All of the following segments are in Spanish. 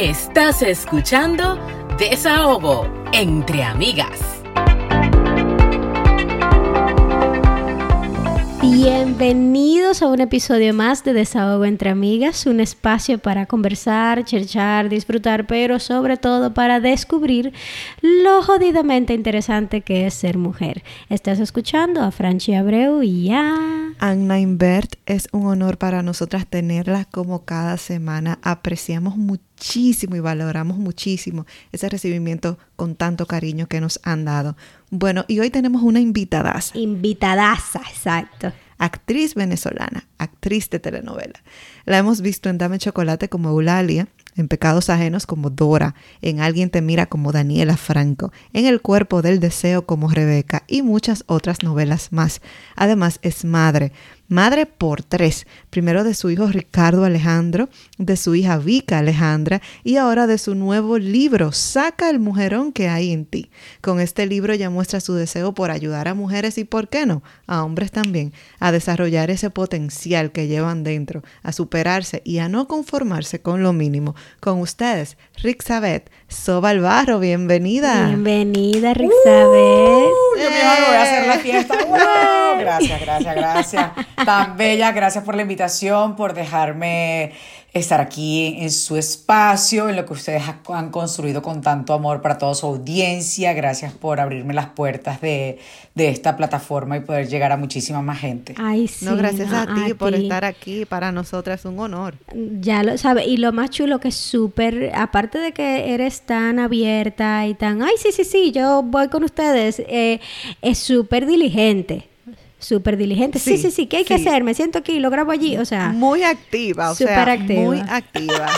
Estás escuchando Desahogo entre amigas. Bienvenidos a un episodio más de Desahogo entre Amigas, un espacio para conversar, cherchar, disfrutar, pero sobre todo para descubrir lo jodidamente interesante que es ser mujer. Estás escuchando a Franchi Abreu y a... Anna Invert, es un honor para nosotras tenerla como cada semana. Apreciamos muchísimo y valoramos muchísimo ese recibimiento con tanto cariño que nos han dado. Bueno, y hoy tenemos una invitadaza. Invitadaza, exacto actriz venezolana, actriz de telenovela. La hemos visto en Dame Chocolate como Eulalia, en Pecados Ajenos como Dora, en Alguien te mira como Daniela Franco, en El cuerpo del deseo como Rebeca y muchas otras novelas más. Además es madre, madre por tres, primero de su hijo Ricardo Alejandro, de su hija Vika Alejandra y ahora de su nuevo libro, Saca el mujerón que hay en ti. Con este libro ya muestra su deseo por ayudar a mujeres y, ¿por qué no?, a hombres también, a desarrollar ese potencial que llevan dentro, a superarse y a no conformarse con lo mínimo. Con ustedes, Rick Sabet, Sobal Barro, bienvenida. Bienvenida, Rick Sabet. Uh, yo voy a hacer la fiesta. Gracias, gracias, gracias. Tan bella, gracias por la invitación, por dejarme estar aquí en su espacio, en lo que ustedes han construido con tanto amor para toda su audiencia. Gracias por abrirme las puertas de, esta plataforma y poder llegar a muchísima más gente. Ay, sí, no, gracias a, ti por estar aquí. Para nosotras es un honor. Ya lo sabes. Y lo más chulo que es súper, aparte de que eres tan abierta y tan, ay, sí, sí, sí, yo voy con ustedes, eh, es súper diligente súper diligente. Sí, sí, sí, ¿qué hay que hacer? Me siento aquí, lo grabo allí, o sea. Muy activa, o sea, activa. muy activa.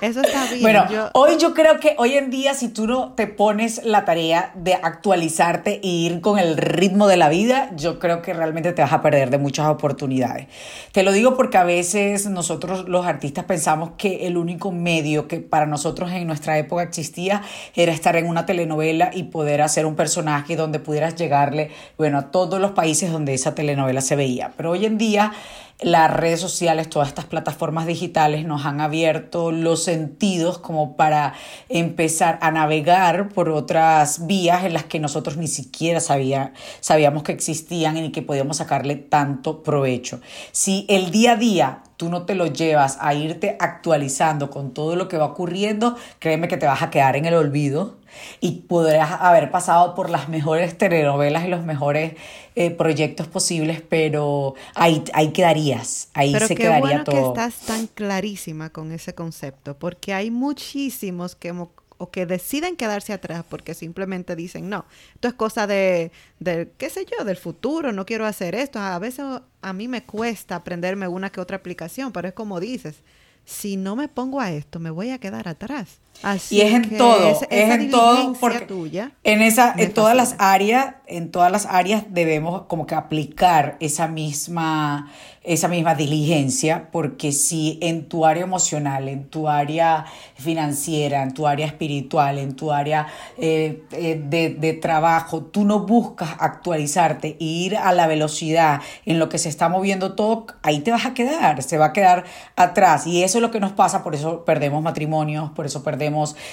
Eso está bien. Bueno, hoy yo creo que hoy en día si tú no te pones la tarea de actualizarte e ir con el ritmo de la vida, yo creo que realmente te vas a perder de muchas oportunidades. Te lo digo porque a veces nosotros los artistas pensamos que el único medio que para nosotros en nuestra época existía era estar en una telenovela y poder hacer un personaje donde pudieras llegarle, bueno, a todos los países donde esa telenovela se veía. Pero hoy en día las redes sociales, todas estas plataformas digitales nos han abierto los sentidos como para empezar a navegar por otras vías en las que nosotros ni siquiera sabía, sabíamos que existían y que podíamos sacarle tanto provecho. Si el día a día tú no te lo llevas a irte actualizando con todo lo que va ocurriendo, créeme que te vas a quedar en el olvido y podrás haber pasado por las mejores telenovelas y los mejores eh, proyectos posibles, pero ahí, ahí quedarías, ahí se quedaría bueno todo. que estás tan clarísima con ese concepto, porque hay muchísimos que o que deciden quedarse atrás porque simplemente dicen, no, esto es cosa de, de, qué sé yo, del futuro, no quiero hacer esto. A veces a mí me cuesta aprenderme una que otra aplicación, pero es como dices, si no me pongo a esto, me voy a quedar atrás. Así y es en todo, es, en todo porque tuya en esa en todas las áreas, en todas las áreas debemos como que aplicar esa misma esa misma diligencia, porque si en tu área emocional, en tu área financiera, en tu área espiritual, en tu área eh, eh, de, trabajo, tú no buscas actualizarte e ir a la velocidad en lo que se está moviendo todo, ahí te vas a quedar, se va a quedar atrás. Y eso es lo que nos pasa, por eso perdemos matrimonios, por eso perdemos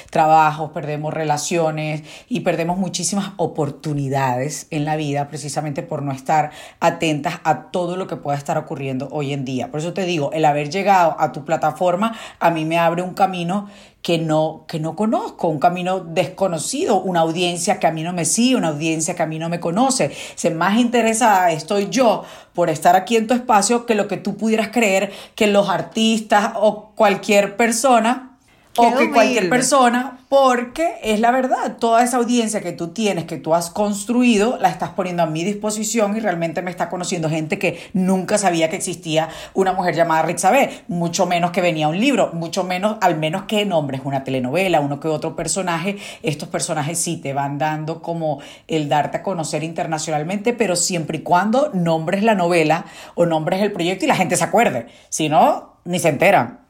trabajos, perdemos relaciones y perdemos muchísimas oportunidades en la vida, precisamente por no estar atentas a todo lo que pueda estar ocurriendo hoy en día. Por eso te digo, el haber llegado a tu plataforma a mí me abre un camino que no, que no conozco, un camino desconocido, una audiencia que a mí no me sigue, una audiencia que a mí no me conoce. Se más interesada estoy yo por estar aquí en tu espacio que lo que tú pudieras creer que los artistas o cualquier persona o que cualquier persona, porque es la verdad, toda esa audiencia que tú tienes, que tú has construido, la estás poniendo a mi disposición y realmente me está conociendo gente que nunca sabía que existía una mujer llamada Rixabé, mucho menos que venía un libro, mucho menos, al menos que nombres una telenovela, uno que otro personaje, estos personajes sí te van dando como el darte a conocer internacionalmente, pero siempre y cuando nombres la novela o nombres el proyecto y la gente se acuerde, si no, ni se enteran.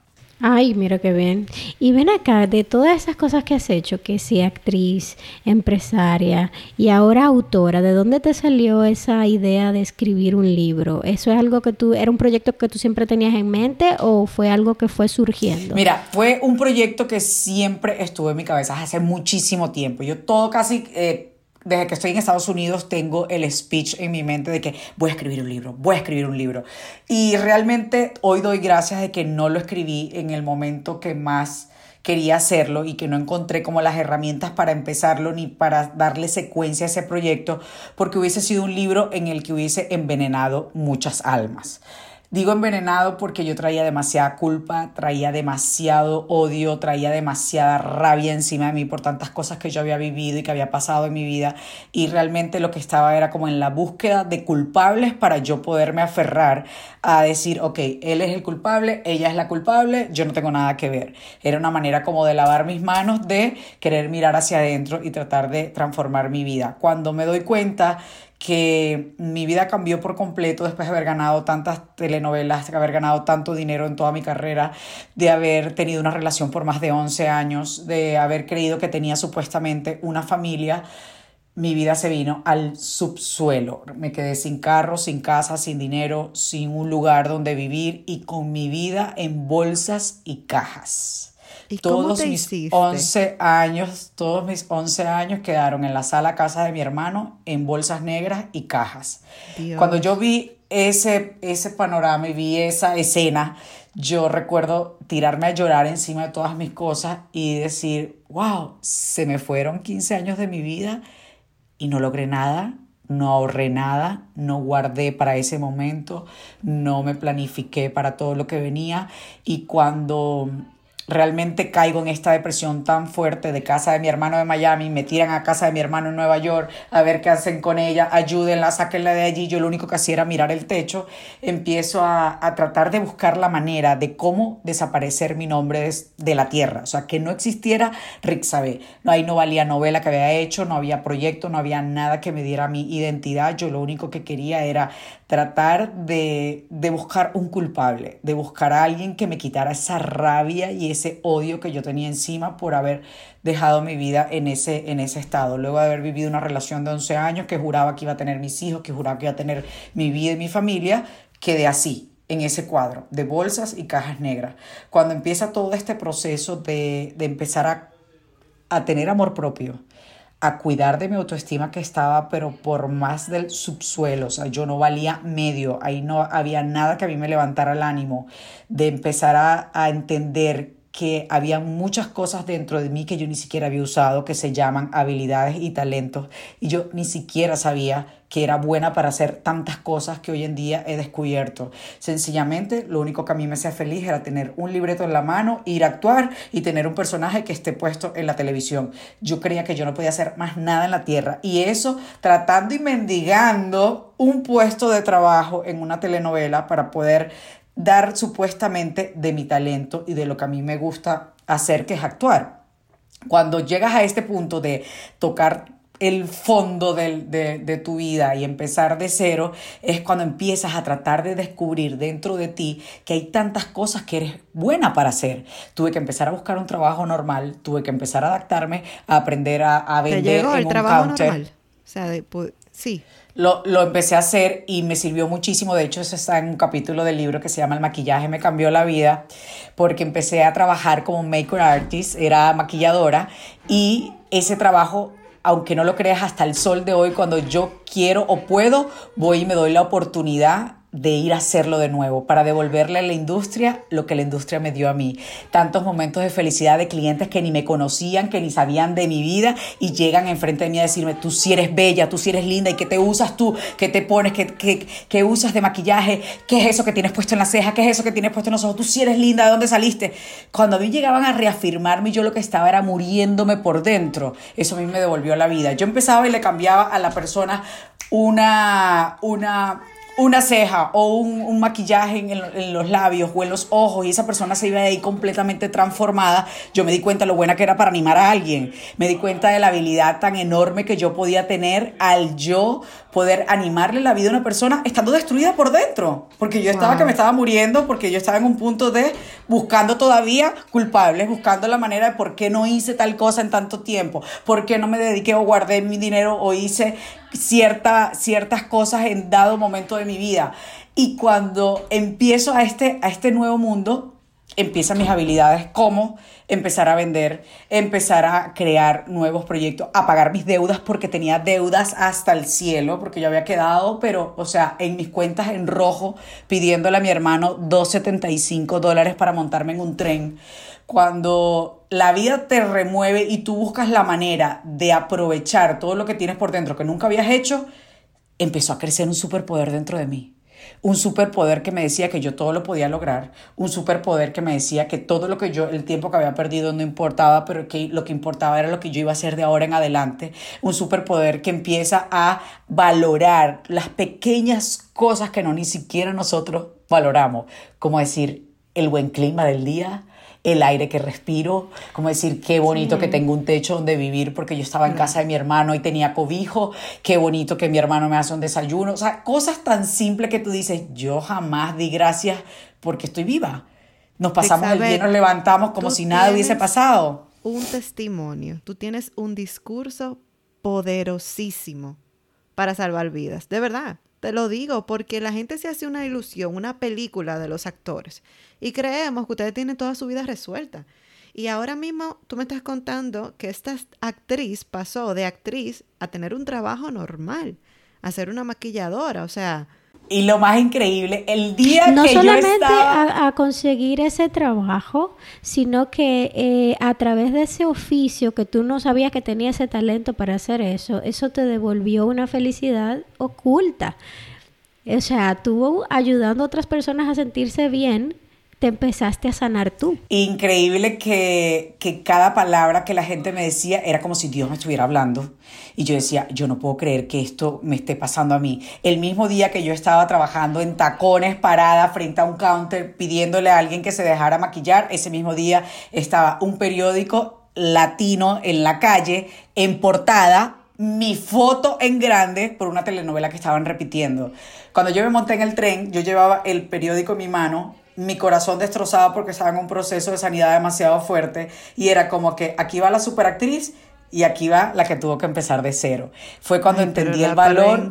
Ay, mira qué bien. Y ven acá, de todas esas cosas que has hecho, que sí, actriz, empresaria y ahora autora, ¿de dónde te salió esa idea de escribir un libro? ¿Eso es algo que tú, era un proyecto que tú siempre tenías en mente o fue algo que fue surgiendo? Mira, fue un proyecto que siempre estuvo en mi cabeza hace muchísimo tiempo. Yo todo casi... Eh, desde que estoy en Estados Unidos tengo el speech en mi mente de que voy a escribir un libro, voy a escribir un libro. Y realmente hoy doy gracias de que no lo escribí en el momento que más quería hacerlo y que no encontré como las herramientas para empezarlo ni para darle secuencia a ese proyecto, porque hubiese sido un libro en el que hubiese envenenado muchas almas. Digo envenenado porque yo traía demasiada culpa, traía demasiado odio, traía demasiada rabia encima de mí por tantas cosas que yo había vivido y que había pasado en mi vida y realmente lo que estaba era como en la búsqueda de culpables para yo poderme aferrar a decir, ok, él es el culpable, ella es la culpable, yo no tengo nada que ver. Era una manera como de lavar mis manos, de querer mirar hacia adentro y tratar de transformar mi vida. Cuando me doy cuenta que mi vida cambió por completo después de haber ganado tantas telenovelas, de haber ganado tanto dinero en toda mi carrera, de haber tenido una relación por más de 11 años, de haber creído que tenía supuestamente una familia. Mi vida se vino al subsuelo. Me quedé sin carro, sin casa, sin dinero, sin un lugar donde vivir y con mi vida en bolsas y cajas todos mis 11 años, todos mis 11 años quedaron en la sala casa de mi hermano en bolsas negras y cajas. Cuando yo vi ese, ese panorama y vi esa escena, yo recuerdo tirarme a llorar encima de todas mis cosas y decir, wow, se me fueron 15 años de mi vida y no logré nada, no ahorré nada, no guardé para ese momento, no me planifiqué para todo lo que venía y cuando realmente caigo en esta depresión tan fuerte de casa de mi hermano de Miami, me tiran a casa de mi hermano en Nueva York a ver qué hacen con ella, ayúdenla, sáquenla de allí, yo lo único que hacía era mirar el techo, empiezo a, tratar de buscar la manera de cómo desaparecer mi nombre de, la tierra, o sea, que no existiera Rick Sabe, no, ahí no valía novela que había hecho, no había proyecto, no había nada que me diera mi identidad, yo lo único que quería era tratar de, de buscar un culpable, de buscar a alguien que me quitara esa rabia y ese odio que yo tenía encima por haber dejado mi vida en ese, en ese estado. Luego de haber vivido una relación de 11 años que juraba que iba a tener mis hijos, que juraba que iba a tener mi vida y mi familia, quedé así, en ese cuadro de bolsas y cajas negras. Cuando empieza todo este proceso de, de empezar a, a tener amor propio, a cuidar de mi autoestima que estaba, pero por más del subsuelo, o sea, yo no valía medio, ahí no había nada que a mí me levantara el ánimo, de empezar a, a entender que había muchas cosas dentro de mí que yo ni siquiera había usado, que se llaman habilidades y talentos, y yo ni siquiera sabía que era buena para hacer tantas cosas que hoy en día he descubierto. Sencillamente, lo único que a mí me hacía feliz era tener un libreto en la mano, ir a actuar y tener un personaje que esté puesto en la televisión. Yo creía que yo no podía hacer más nada en la tierra, y eso tratando y mendigando un puesto de trabajo en una telenovela para poder dar supuestamente de mi talento y de lo que a mí me gusta hacer, que es actuar. Cuando llegas a este punto de tocar el fondo de, tu vida y empezar de cero, es cuando empiezas a tratar de descubrir dentro de ti que hay tantas cosas que eres buena para hacer. Tuve que empezar a buscar un trabajo normal, tuve que empezar a adaptarme, a aprender a, a vender en el trabajo Normal? O sea, sí. Lo, lo, empecé a hacer y me sirvió muchísimo. De hecho, eso está en un capítulo del libro que se llama El maquillaje me cambió la vida, porque empecé a trabajar como maker artist, era maquilladora, y ese trabajo, aunque no lo creas hasta el sol de hoy, cuando yo quiero o puedo, voy y me doy la oportunidad de ir a hacerlo de nuevo, para devolverle a la industria lo que la industria me dio a mí. Tantos momentos de felicidad de clientes que ni me conocían, que ni sabían de mi vida y llegan enfrente de mí a decirme, tú sí eres bella, tú sí eres linda y qué te usas tú, qué te pones, qué, qué, usas de maquillaje, qué es eso que tienes puesto en la ceja, qué es eso que tienes puesto en los ojos, tú sí eres linda, ¿de dónde saliste? Cuando a mí llegaban a reafirmarme, yo lo que estaba era muriéndome por dentro. Eso a mí me devolvió la vida. Yo empezaba y le cambiaba a la persona una, una una ceja o un, maquillaje en, los labios o en los ojos y esa persona se iba de ahí completamente transformada, yo me di cuenta de lo buena que era para animar a alguien. Me di cuenta de la habilidad tan enorme que yo podía tener al yo poder animarle la vida a una persona estando destruida por dentro. Porque yo estaba que me estaba muriendo, porque yo estaba en un punto de buscando todavía culpables, buscando la manera de por qué no hice tal cosa en tanto tiempo, por qué no me dediqué o guardé mi dinero o hice cierta, ciertas cosas en dado momento de mi vida. Y cuando empiezo a este, a este nuevo mundo, empiezan mis habilidades como empezar a vender, empezar a crear nuevos proyectos, a pagar mis deudas porque tenía deudas hasta el cielo, porque yo había quedado, pero, o sea, en mis cuentas en rojo, pidiéndole a mi hermano 2.75 dólares para montarme en un tren. Cuando la vida te remueve y tú buscas la manera de aprovechar todo lo que tienes por dentro que nunca habías hecho, empezó a crecer un superpoder dentro de mí. Un superpoder que me decía que yo todo lo podía lograr, un superpoder que me decía que todo lo que yo, el tiempo que había perdido no importaba, pero que lo que importaba era lo que yo iba a hacer de ahora en adelante, un superpoder que empieza a valorar las pequeñas cosas que no ni siquiera nosotros valoramos, como decir el buen clima del día, el aire que respiro, como decir, qué bonito que tengo un techo donde vivir porque yo estaba en casa de mi hermano y tenía cobijo, qué bonito que mi hermano me hace un desayuno, o sea, cosas tan simples que tú dices, yo jamás di gracias porque estoy viva. Nos pasamos el día, nos levantamos como si nada hubiese pasado. Un testimonio, tú tienes un discurso poderosísimo para salvar vidas, de verdad. Te lo digo porque la gente se hace una ilusión, una película de los actores y creemos que ustedes tienen toda su vida resuelta. Y ahora mismo tú me estás contando que esta actriz pasó de actriz a tener un trabajo normal, a ser una maquilladora, o sea... Y lo más increíble, el día no que solamente yo estaba... a, conseguir ese trabajo, sino que eh, a través de ese oficio que tú no sabías que tenía ese talento para hacer eso, eso te devolvió una felicidad oculta. O sea, tú ayudando a otras personas a sentirse bien te empezaste a sanar tú. Increíble que, que, cada palabra que la gente me decía era como si Dios me estuviera hablando. Y yo decía, yo no puedo creer que esto me esté pasando a mí. El mismo día que yo estaba trabajando en tacones, parada frente a un counter, pidiéndole a alguien que se dejara maquillar, ese mismo día estaba un periódico latino en la calle, en portada, mi foto en grande por una telenovela que estaban repitiendo. Cuando yo me monté en el tren, yo llevaba el periódico en mi mano mi corazón destrozado porque estaba en un proceso de sanidad demasiado fuerte y era como que aquí va la superactriz y aquí va la que tuvo que empezar de cero. Fue cuando entendí el valor,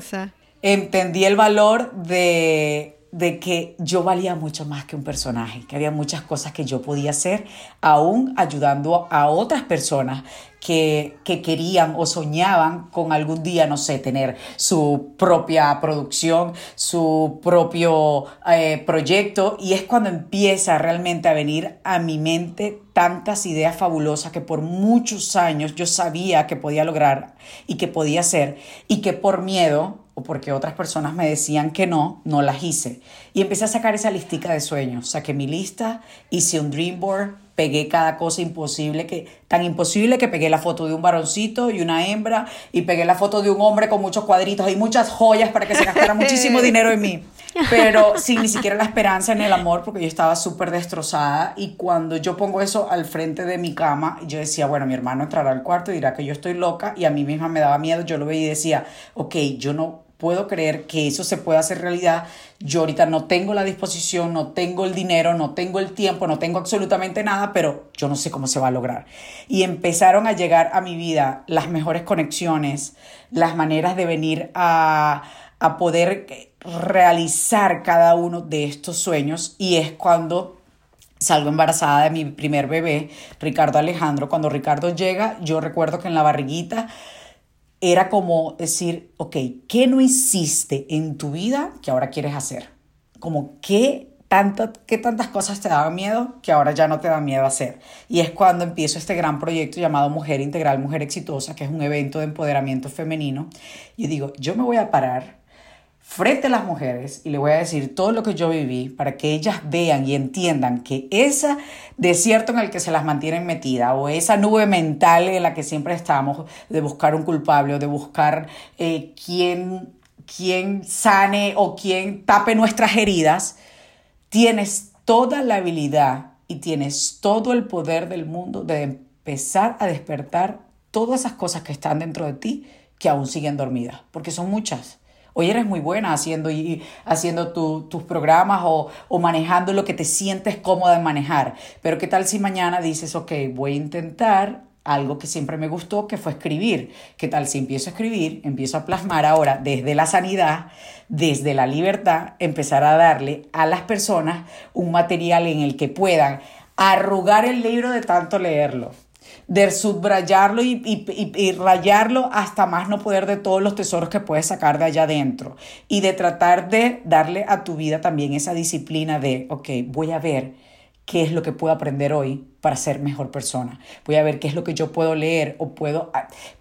entendí el valor de de que yo valía mucho más que un personaje, que había muchas cosas que yo podía hacer, aún ayudando a otras personas que, querían o soñaban con algún día, no sé, tener su propia producción, su propio eh, proyecto. Y es cuando empieza realmente a venir a mi mente tantas ideas fabulosas que por muchos años yo sabía que podía lograr y que podía hacer y que por miedo o porque otras personas me decían que no, no las hice. Y empecé a sacar esa listica de sueños. Saqué mi lista, hice un dream board, pegué cada cosa imposible, que, tan imposible que pegué la foto de un varoncito y una hembra, y pegué la foto de un hombre con muchos cuadritos y muchas joyas para que se gastara muchísimo dinero en mí. Pero sin ni siquiera la esperanza en el amor, porque yo estaba súper destrozada. Y cuando yo pongo eso al frente de mi cama, yo decía, bueno, mi hermano entrará al cuarto y dirá que yo estoy loca, y a mí misma me daba miedo. Yo lo veía y decía, ok, yo no puedo creer que eso se pueda hacer realidad. Yo ahorita no tengo la disposición, no tengo el dinero, no tengo el tiempo, no tengo absolutamente nada, pero yo no sé cómo se va a lograr. Y empezaron a llegar a mi vida las mejores conexiones, las maneras de venir a, a poder realizar cada uno de estos sueños y es cuando salgo embarazada de mi primer bebé, Ricardo Alejandro. Cuando Ricardo llega, yo recuerdo que en la barriguita era como decir, ok, ¿qué no hiciste en tu vida que ahora quieres hacer? Como, ¿qué, tanto, ¿qué tantas cosas te daban miedo que ahora ya no te da miedo hacer? Y es cuando empiezo este gran proyecto llamado Mujer Integral, Mujer Exitosa, que es un evento de empoderamiento femenino. Y digo, yo me voy a parar frente a las mujeres y le voy a decir todo lo que yo viví para que ellas vean y entiendan que ese desierto en el que se las mantienen metidas o esa nube mental en la que siempre estamos de buscar un culpable o de buscar eh, quién quien sane o quien tape nuestras heridas, tienes toda la habilidad y tienes todo el poder del mundo de empezar a despertar todas esas cosas que están dentro de ti que aún siguen dormidas, porque son muchas. Hoy eres muy buena haciendo, y, haciendo tus programas o, o, manejando lo que te sientes cómoda en manejar. Pero ¿qué tal si mañana dices, ok, voy a intentar algo que siempre me gustó, que fue escribir? ¿Qué tal si empiezo a escribir, empiezo a plasmar ahora desde la sanidad, desde la libertad, empezar a darle a las personas un material en el que puedan arrugar el libro de tanto leerlo? De subrayarlo y, y, rayarlo hasta más no poder de todos los tesoros que puedes sacar de allá adentro. Y de tratar de darle a tu vida también esa disciplina de, ok, voy a ver qué es lo que puedo aprender hoy para ser mejor persona. Voy a ver qué es lo que yo puedo leer o puedo,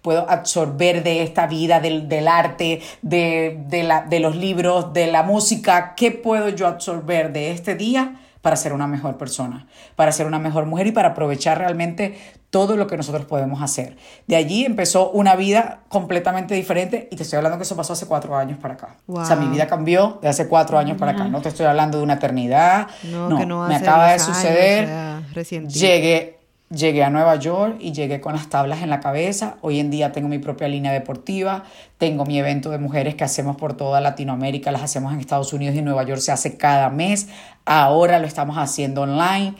puedo absorber de esta vida, del, del arte, de, de, la, de los libros, de la música. ¿Qué puedo yo absorber de este día? Para ser una mejor persona, para ser una mejor mujer y para aprovechar realmente todo lo que nosotros podemos hacer. De allí empezó una vida completamente diferente y te estoy hablando que eso pasó hace cuatro años para acá. O sea, mi vida cambió de hace cuatro años para acá. No te estoy hablando de una eternidad. No, me acaba de suceder. llegué, llegué a Nueva York y llegué con las tablas en la cabeza. Hoy en día tengo mi propia línea deportiva. Tengo mi evento de mujeres que hacemos por toda Latinoamérica. Las hacemos en Estados Unidos y Nueva York se hace cada mes. Ahora lo estamos haciendo online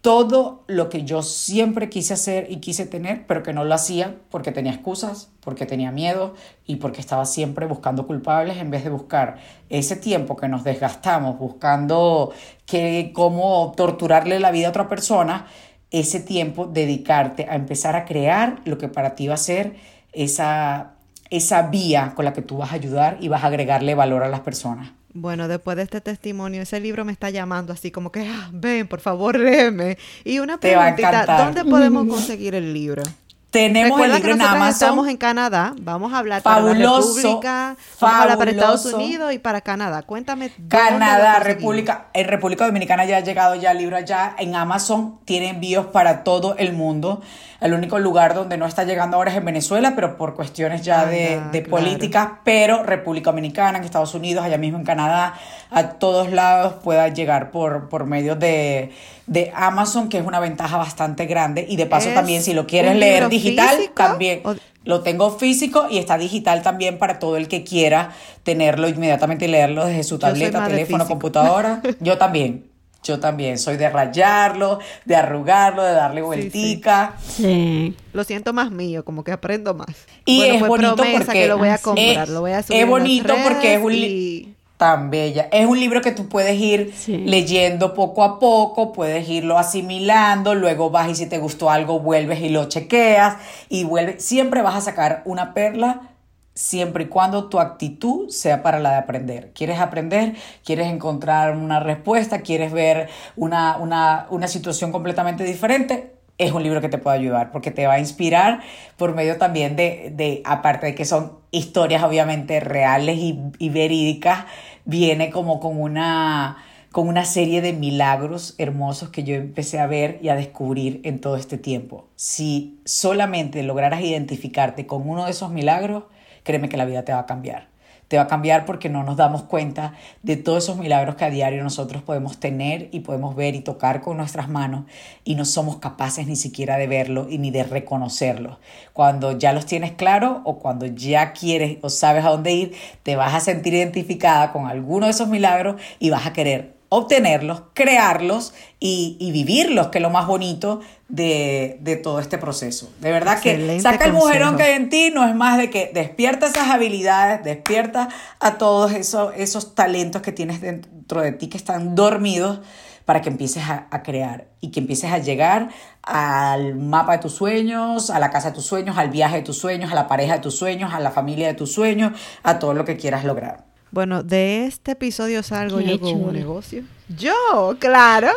todo lo que yo siempre quise hacer y quise tener, pero que no lo hacía porque tenía excusas, porque tenía miedo y porque estaba siempre buscando culpables en vez de buscar ese tiempo que nos desgastamos buscando que, cómo torturarle la vida a otra persona, ese tiempo dedicarte a empezar a crear lo que para ti va a ser esa, esa vía con la que tú vas a ayudar y vas a agregarle valor a las personas. Bueno, después de este testimonio, ese libro me está llamando así como que, ah, ven, por favor, léeme. Y una preguntita, ¿dónde podemos conseguir el libro? Tenemos el libro en Amazon. Estamos en Canadá. Vamos a hablar para la República, vamos a hablar para Estados Unidos y para Canadá. Cuéntame. Canadá, República, en República Dominicana ya ha llegado ya el libro allá. En Amazon tiene envíos para todo el mundo. El único lugar donde no está llegando ahora es en Venezuela, pero por cuestiones ya de, de políticas. Pero República Dominicana, en Estados Unidos, allá mismo en Canadá, a todos lados pueda llegar por, por medio de, de Amazon, que es una ventaja bastante grande. Y de paso también, si lo quieres leer digital, también. Lo tengo físico y está digital también para todo el que quiera tenerlo inmediatamente y leerlo desde su tableta, teléfono, computadora. Yo también. Yo también soy de rayarlo, de arrugarlo, de darle vueltica. Sí, Lo siento más mío, como que aprendo más. Y es pues bonito porque lo voy a comprar, lo voy a subir Es bonito porque es un tan bella. Es un libro que tú puedes ir leyendo poco a poco, puedes irlo asimilando, luego vas y si te gustó algo vuelves y lo chequeas y vuelves. Siempre vas a sacar una perla siempre y cuando tu actitud sea para la de aprender. ¿Quieres aprender? ¿Quieres encontrar una respuesta? ¿Quieres ver una, una, una situación completamente diferente? Es un libro que te puede ayudar porque te va a inspirar por medio también de, de aparte de que son historias obviamente reales y, y verídicas, viene como con una, con una serie de milagros hermosos que yo empecé a ver y a descubrir en todo este tiempo. Si solamente lograras identificarte con uno de esos milagros, créeme que la vida te va a cambiar. Te va a cambiar porque no nos damos cuenta de todos esos milagros que a diario nosotros podemos tener y podemos ver y tocar con nuestras manos y no somos capaces ni siquiera de verlo y ni de reconocerlo. Cuando ya los tienes claro o cuando ya quieres o sabes a dónde ir, te vas a sentir identificada con alguno de esos milagros y vas a querer obtenerlos, crearlos y, vivirlos, que es lo más bonito de, todo este proceso. De verdad que saca el mujerón que hay en ti, no es más de que despierta esas habilidades, despierta a todos esos, esos talentos que tienes dentro de ti que están dormidos para que empieces a, a, crear y que empieces a llegar al mapa de tus sueños, a la casa de tus sueños, al viaje de tus sueños, a la pareja de tus sueños, a la familia de tus sueños, a todo lo que quieras lograr. Bueno, de este episodio salgo yo con un negocio. Yo, claro.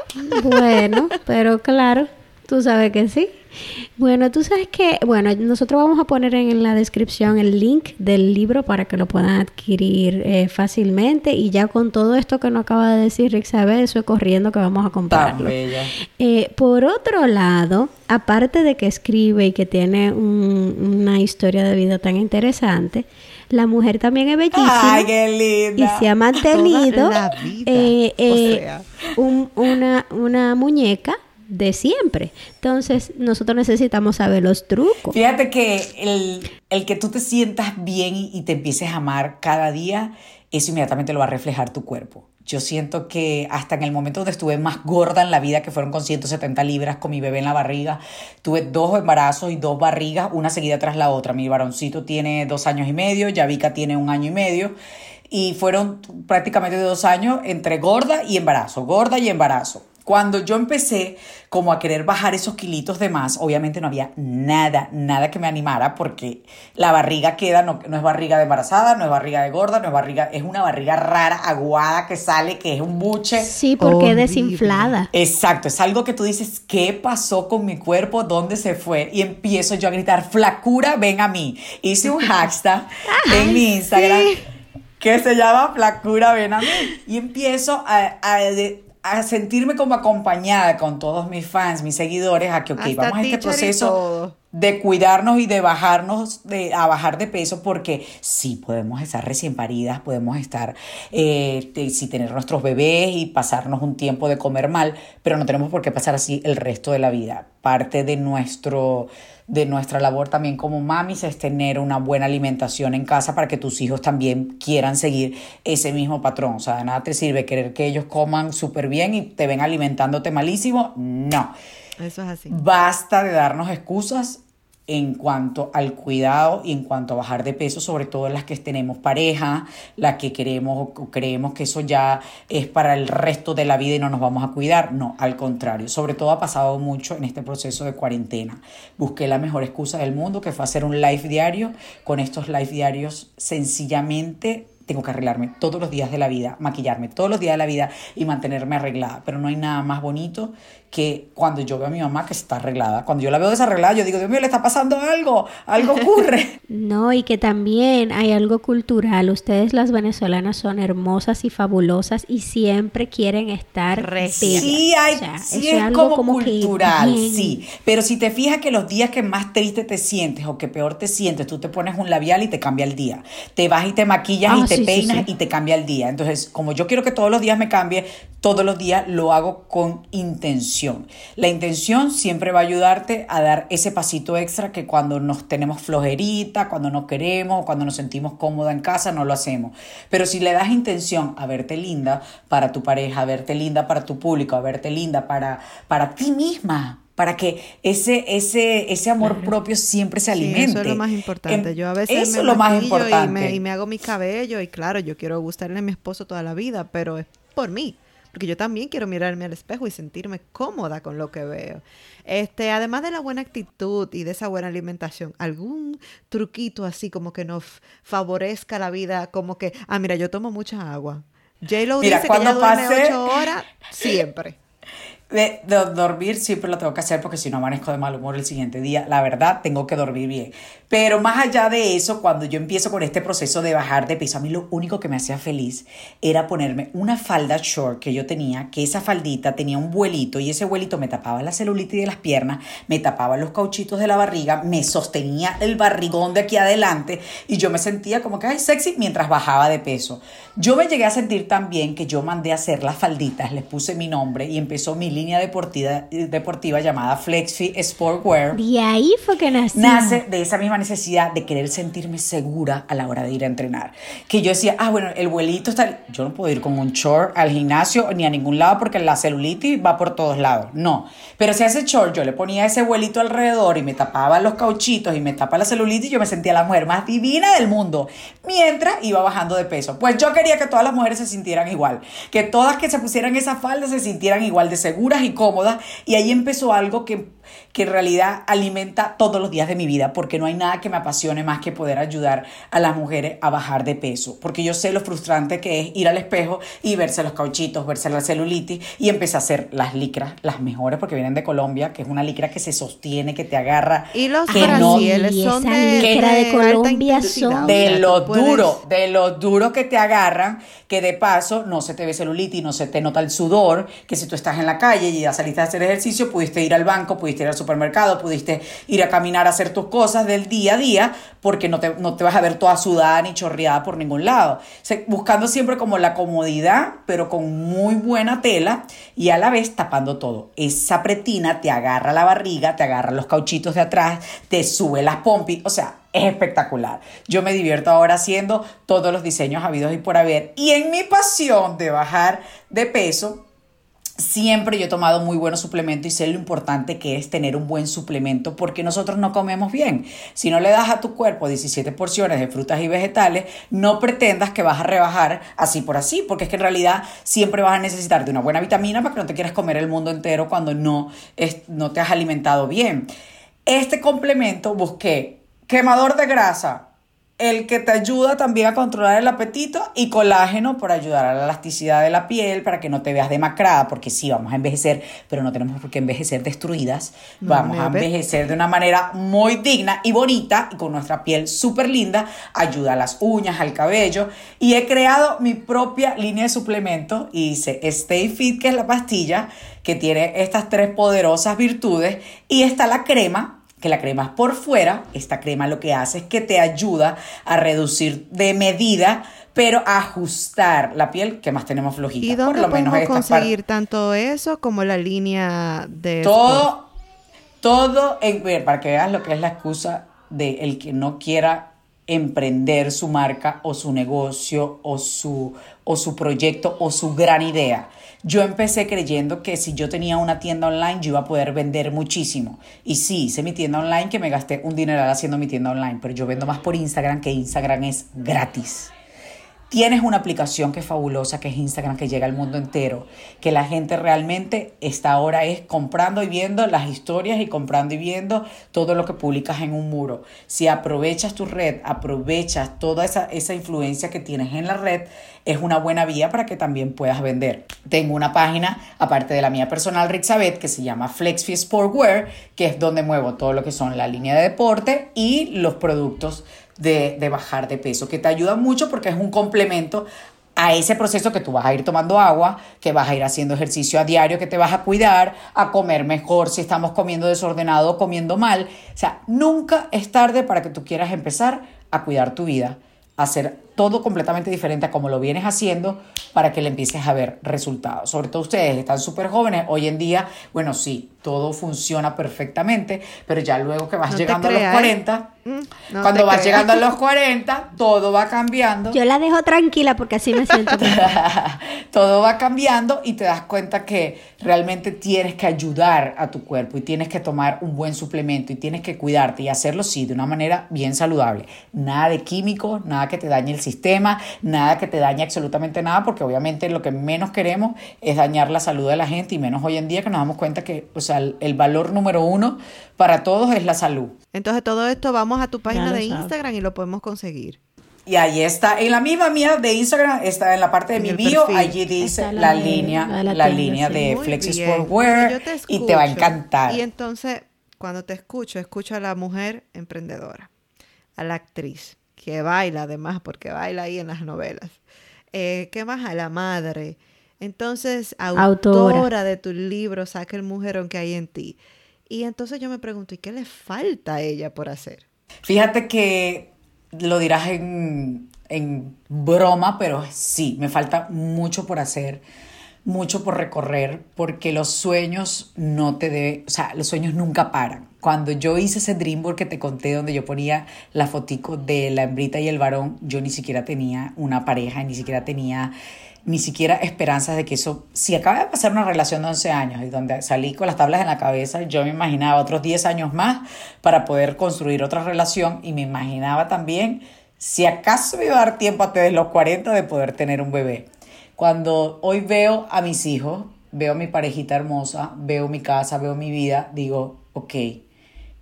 Bueno, pero claro, Tú sabes que sí. Bueno, tú sabes que, bueno, nosotros vamos a poner en la descripción el link del libro para que lo puedan adquirir eh, fácilmente y ya con todo esto que nos acaba de decir Rick sabe, eso es corriendo que vamos a comprarlo. Eh, por otro lado, aparte de que escribe y que tiene una historia de vida tan interesante, la mujer también es bellísima. Ay, qué linda. Y se ha mantenido eh, una, una muñeca de siempre. Entonces, nosotros necesitamos saber los trucos. Fíjate que el, que tú te sientas bien y, te empieces a amar cada día, eso inmediatamente lo va a reflejar tu cuerpo. Yo siento que hasta en el momento donde estuve más gorda en la vida, que fueron con 170 libras, con mi bebé en la barriga, tuve dos embarazos y dos barrigas, una seguida tras la otra. Mi varoncito tiene dos años y medio, Yavika tiene un año y medio, y fueron prácticamente dos años entre gorda y embarazo, gorda y embarazo. Cuando yo empecé como a querer bajar esos kilitos de más, obviamente no había nada, nada que me animara porque la barriga queda, no, no, es barriga de embarazada, no es barriga de gorda, no es barriga, es una barriga rara, aguada que sale, que es un buche. Sí, porque es desinflada. Exacto, es algo que tú dices, ¿qué pasó con mi cuerpo? ¿Dónde se fue? Y empiezo yo a gritar, flacura, ven a mí. Hice un hashtag en mi Instagram. que se llama Flacura Ven a mí. Y empiezo a, a, a sentirme como acompañada con todos mis fans, mis seguidores, a que, ok, vamos a este proceso de cuidarnos y de bajarnos, de, a bajar de peso, porque sí podemos estar recién paridas, podemos estar, eh, sí tener nuestros bebés y pasarnos un tiempo de comer mal, pero no tenemos por qué pasar así el resto de la vida. Parte de nuestro de nuestra labor también como mamis es tener una buena alimentación en casa para que tus hijos también quieran seguir ese mismo patrón. O sea, de nada te sirve querer que ellos coman súper bien y te ven alimentándote malísimo. No. Eso es así. Basta de darnos excusas en cuanto al cuidado y en cuanto a bajar de peso, sobre todo las que tenemos pareja, las que queremos o creemos que eso ya es para el resto de la vida y no nos vamos a cuidar. No, al contrario. Sobre todo ha pasado mucho en este proceso de cuarentena. Busqué la mejor excusa del mundo, que fue hacer un live diario. Con estos live diarios sencillamente tengo que arreglarme todos los días de la vida, maquillarme todos los días de la vida y mantenerme arreglada. Pero no hay nada más bonito que cuando yo veo a mi mamá que está arreglada, cuando yo la veo desarreglada, yo digo, Dios mío, le está pasando algo, algo ocurre. no, y que también hay algo cultural. Ustedes las venezolanas son hermosas y fabulosas y siempre quieren estar Sí, hay, sí es, algo como, cultural, sí. Pero si te fijas que los días que más triste te sientes o que peor te sientes, tú te pones un labial y te cambia el día. Te vas y te maquillas y ah, te peinas y te cambia el día. Entonces, como yo quiero que todos los días me cambie, todos los días lo hago con intención. La intención siempre va a ayudarte a dar ese pasito extra que cuando nos tenemos flojerita, cuando no queremos, cuando nos sentimos cómoda en casa, no lo hacemos. Pero si le das intención a verte linda para tu pareja, a verte linda para tu público, a verte linda para, para ti misma, para que ese, ese, ese amor propio siempre se alimente. eso es lo más importante. Em, yo a veces eso me es lo más importante. Y me, y me hago mi cabello y claro, yo quiero gustarle a mi esposo toda la vida, pero es por mí porque yo también quiero mirarme al espejo y sentirme cómoda con lo que veo. Este, además de la buena actitud y de esa buena alimentación, algún truquito así como que nos favorezca la vida, como que, ah, mira, yo tomo mucha agua. J-Lo dice que ella duerme ocho horas siempre. De, dormir siempre lo tengo que hacer porque si no amanezco de mal humor el siguiente día, la verdad tengo que dormir bien. Pero más allá de eso, cuando yo empiezo con este proceso de bajar de peso, a mí lo único que me hacía feliz era ponerme una falda short que yo tenía, que esa faldita tenía un vuelito y ese vuelito me tapaba la celulitis de las piernas, me tapaba los cauchitos de la barriga, me sostenía el barrigón de aquí adelante y yo me sentía como que ay sexy mientras bajaba de peso. Yo me llegué a sentir tan bien que yo mandé a hacer las falditas, les puse mi nombre y empezó mi línea deportiva, deportiva llamada Flexfi Sportwear. Y ahí fue que nació. Nace de esa misma necesidad de querer sentirme segura a la hora de ir a entrenar. Que yo decía, ah, bueno, el vuelito está... Yo no puedo ir con un short al gimnasio ni a ningún lado porque la celulitis va por todos lados. No. Pero si a ese short yo le ponía ese vuelito alrededor y me tapaba los cauchitos y me tapa la celulitis, yo me sentía la mujer más divina del mundo. Mientras iba bajando de peso. Pues yo quería que todas las mujeres se sintieran igual. Que todas que se pusieran esa falda se sintieran igual de seguras y cómodas. Y ahí empezó algo que que en realidad alimenta todos los días de mi vida, porque no hay nada nada que me apasione más que poder ayudar a las mujeres a bajar de peso, porque yo sé lo frustrante que es ir al espejo y verse los cauchitos, verse la celulitis y empecé a hacer las licras, las mejores porque vienen de Colombia, que es una licra que se sostiene, que te agarra. Y los que son de, licra de, Colombia son de lo duro, de lo duro que te agarran, que de paso no se te ve celulitis, no se te nota el sudor, que si tú estás en la calle y ya saliste a hacer ejercicio, pudiste ir al banco, pudiste ir al supermercado, pudiste ir a caminar a hacer tus cosas del día a día, porque no te, no te vas a ver toda sudada ni chorreada por ningún lado. buscando siempre como la comodidad, pero con muy buena tela y a la vez tapando todo. Esa pretina te agarra la barriga, te agarra los cauchitos de atrás, te sube las pompis, o sea, es espectacular. Yo me divierto ahora haciendo todos los diseños habidos y por haber. Y en mi pasión de bajar de peso, Siempre yo he tomado muy buenos suplementos y sé lo importante que es tener un buen suplemento porque nosotros no comemos bien. Si no le das a tu cuerpo 17 porciones de frutas y vegetales, no pretendas que vas a rebajar así por así, porque es que en realidad siempre vas a necesitar de una buena vitamina para que no te quieras comer el mundo entero cuando no, no te has alimentado bien. Este complemento busqué quemador de grasa, el que te ayuda también a controlar el apetito y colágeno para ayudar a la elasticidad de la piel, para que no te veas demacrada, porque sí, vamos a envejecer, pero no tenemos por qué envejecer destruidas, vamos a envejecer de una manera muy digna y bonita y con nuestra piel súper linda, ayuda a las uñas, al cabello. Y he creado mi propia línea de suplementos y dice Stay Fit, que es la pastilla que tiene estas tres poderosas virtudes. Y está la crema que la crema es por fuera, esta crema lo que hace es que te ayuda a reducir de medida, pero a ajustar la piel que más tenemos flojita. ¿Y dónde por lo podemos conseguir tanto eso como la línea de... Todo, todo, en, para que veas lo que es la excusa de el que no quiera emprender su marca o su negocio o su, o su proyecto o su gran idea. Yo empecé creyendo que si yo tenía una tienda online yo iba a poder vender muchísimo. Y sí, hice mi tienda online que me gasté un dineral haciendo mi tienda online, pero yo vendo más por Instagram que Instagram es gratis. Tienes una aplicación que es fabulosa, que es Instagram, que llega al mundo entero, que la gente realmente está ahora es comprando y viendo las historias y comprando y viendo todo lo que publicas en un muro. Si aprovechas tu red, aprovechas toda esa, influencia que tienes en la red, es una buena vía para que también puedas vender. Tengo una página, aparte de la mía personal, Rixabet, que se llama Flexfi Sportwear, que es donde muevo todo lo que son la línea de deporte y los productos de, bajar de peso, que te ayuda mucho porque es un complemento a ese proceso que tú vas a ir tomando agua, que vas a ir haciendo ejercicio a diario, que te vas a cuidar, a comer mejor si estamos comiendo desordenado o comiendo mal. O sea, nunca es tarde para que tú quieras empezar a cuidar tu vida, a hacer todo completamente diferente a como lo vienes haciendo para que le empieces a ver resultados. Sobre todo ustedes están súper jóvenes, hoy en día, bueno, sí, todo funciona perfectamente, pero ya luego que vas llegando a los 40, mm, cuando vas llegando a los 40, todo va cambiando. Yo la dejo tranquila porque así me siento. todo va cambiando y te das cuenta que realmente tienes que ayudar a tu cuerpo y tienes que tomar un buen suplemento y tienes que cuidarte y hacerlo sí de una manera bien saludable. Nada de químicos, nada que te dañe el sistema, nada que te dañe absolutamente nada, porque obviamente lo que menos queremos es dañar la salud de la gente y menos hoy en día que nos damos cuenta que o sea, el, valor número uno para todos es la salud. Entonces todo esto vamos a tu página de Instagram y lo podemos conseguir. Y ahí está, en la misma mía de Instagram, está en la parte de mi bio, allí dice la, línea, la, línea de Flex Sportwear y te va a encantar. Y entonces, cuando te escucho, escucho a la mujer emprendedora, a la actriz, que baila además, porque baila ahí en las novelas. Eh, ¿Qué más? A la madre. Entonces, autora, de tu libro, Saca el mujerón que hay en ti. Y entonces yo me pregunto, ¿y qué le falta a ella por hacer? Fíjate que lo dirás en, en broma, pero sí, me falta mucho por hacer mucho por recorrer porque los sueños no te deben, o sea, los sueños nunca paran. Cuando yo hice ese Dreamboard que te conté donde yo ponía la fotico de la hembrita y el varón, yo ni siquiera tenía una pareja, ni siquiera tenía ni siquiera esperanzas de que eso, si acaba de pasar una relación de 11 años y donde salí con las tablas en la cabeza, yo me imaginaba otros 10 años más para poder construir otra relación y me imaginaba también si acaso me iba a dar tiempo hasta de los 40 de poder tener un bebé. Cuando hoy veo a mis hijos, veo a mi parejita hermosa, veo mi casa, veo mi vida, digo, ok,